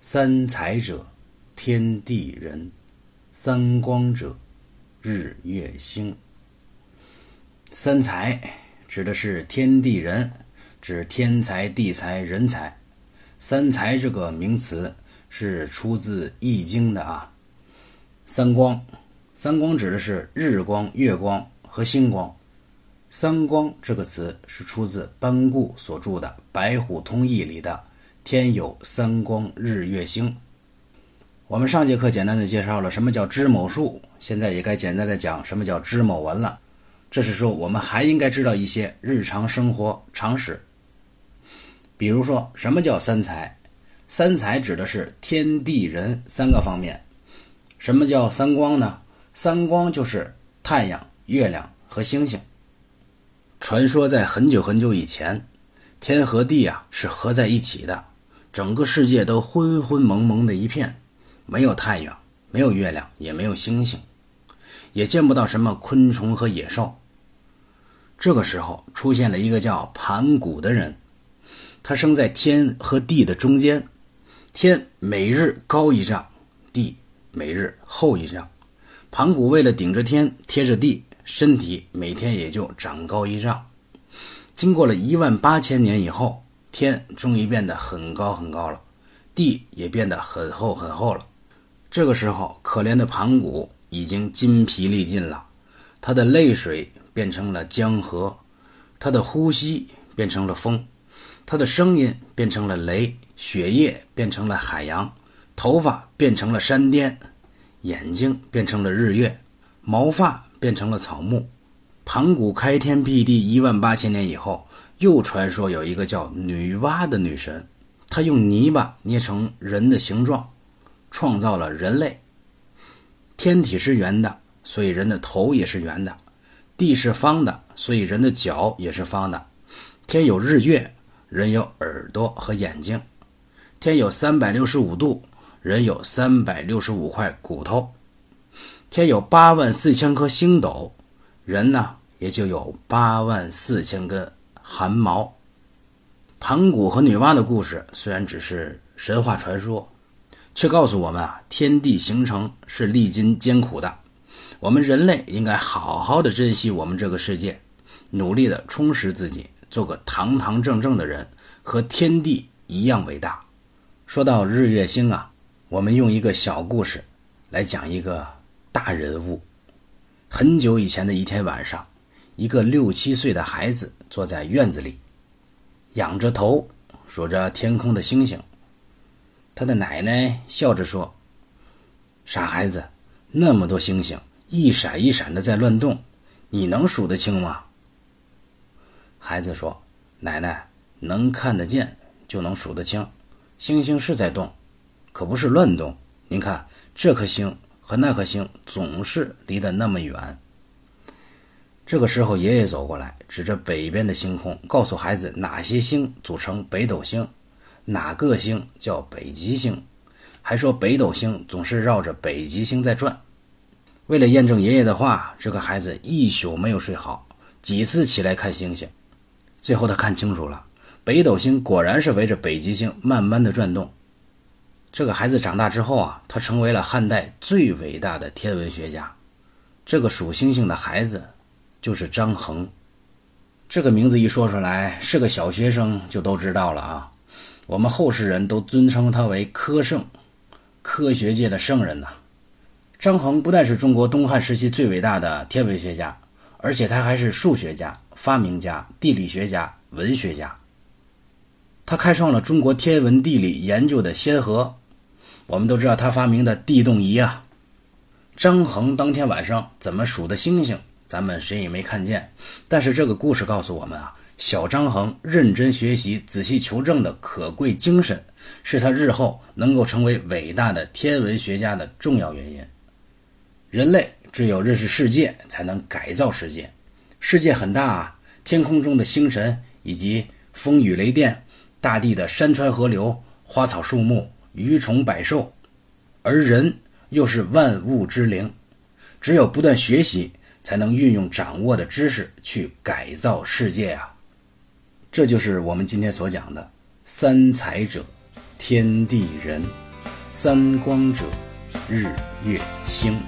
三才者，天地人；三光者，日月星。三才指的是天地人，指天才、地才、人才。三才这个名词是出自《易经》的啊。三光，三光指的是日光、月光和星光。三光这个词是出自班固所著的《白虎通义》里的“天有三光，日月星”。我们上节课简单的介绍了什么叫知某数，现在也该简单的讲什么叫知某文了。这是说我们还应该知道一些日常生活常识。比如说，什么叫三才？三才指的是天地人三个方面。什么叫三光呢？三光就是太阳、月亮和星星。传说在很久很久以前，天和地啊是合在一起的，整个世界都昏昏蒙蒙的一片，没有太阳，没有月亮，也没有星星，也见不到什么昆虫和野兽。这个时候出现了一个叫盘古的人，他生在天和地的中间，天每日高一丈，地每日厚一丈，盘古为了顶着天贴着地。身体每天也就长高一丈，经过了一万八千年以后，天终于变得很高很高了，地也变得很厚很厚了。这个时候，可怜的盘古已经筋疲力尽了，他的泪水变成了江河，他的呼吸变成了风，他的声音变成了雷，血液变成了海洋，头发变成了山巅，眼睛变成了日月，毛发。变成了草木。盘古开天辟地一万八千年以后，又传说有一个叫女娲的女神，她用泥巴捏成人的形状，创造了人类。天体是圆的，所以人的头也是圆的；地是方的，所以人的脚也是方的。天有日月，人有耳朵和眼睛；天有三百六十五度，人有三百六十五块骨头。天有八万四千颗星斗，人呢也就有八万四千根汗毛。盘古和女娲的故事虽然只是神话传说，却告诉我们啊，天地形成是历经艰苦的。我们人类应该好好的珍惜我们这个世界，努力的充实自己，做个堂堂正正的人，和天地一样伟大。说到日月星啊，我们用一个小故事来讲一个。大人物，很久以前的一天晚上，一个六七岁的孩子坐在院子里，仰着头数着天空的星星。他的奶奶笑着说：“傻孩子，那么多星星，一闪一闪的在乱动，你能数得清吗？”孩子说：“奶奶，能看得见就能数得清，星星是在动，可不是乱动。您看这颗星。”和那颗星总是离得那么远。这个时候，爷爷走过来，指着北边的星空，告诉孩子哪些星组成北斗星，哪个星叫北极星，还说北斗星总是绕着北极星在转。为了验证爷爷的话，这个孩子一宿没有睡好，几次起来看星星。最后，他看清楚了，北斗星果然是围着北极星慢慢的转动。这个孩子长大之后啊，他成为了汉代最伟大的天文学家。这个数星星的孩子就是张衡。这个名字一说出来，是个小学生就都知道了啊。我们后世人都尊称他为科圣，科学界的圣人呐。张衡不但是中国东汉时期最伟大的天文学家，而且他还是数学家、发明家、地理学家、文学家。他开创了中国天文地理研究的先河。我们都知道他发明的地动仪啊。张衡当天晚上怎么数的星星，咱们谁也没看见。但是这个故事告诉我们啊，小张衡认真学习、仔细求证的可贵精神，是他日后能够成为伟大的天文学家的重要原因。人类只有认识世界，才能改造世界。世界很大啊，天空中的星辰，以及风雨雷电，大地的山川河流，花草树木。鱼虫百兽，而人又是万物之灵，只有不断学习，才能运用掌握的知识去改造世界啊！这就是我们今天所讲的三才者，天地人。三光者，日月星。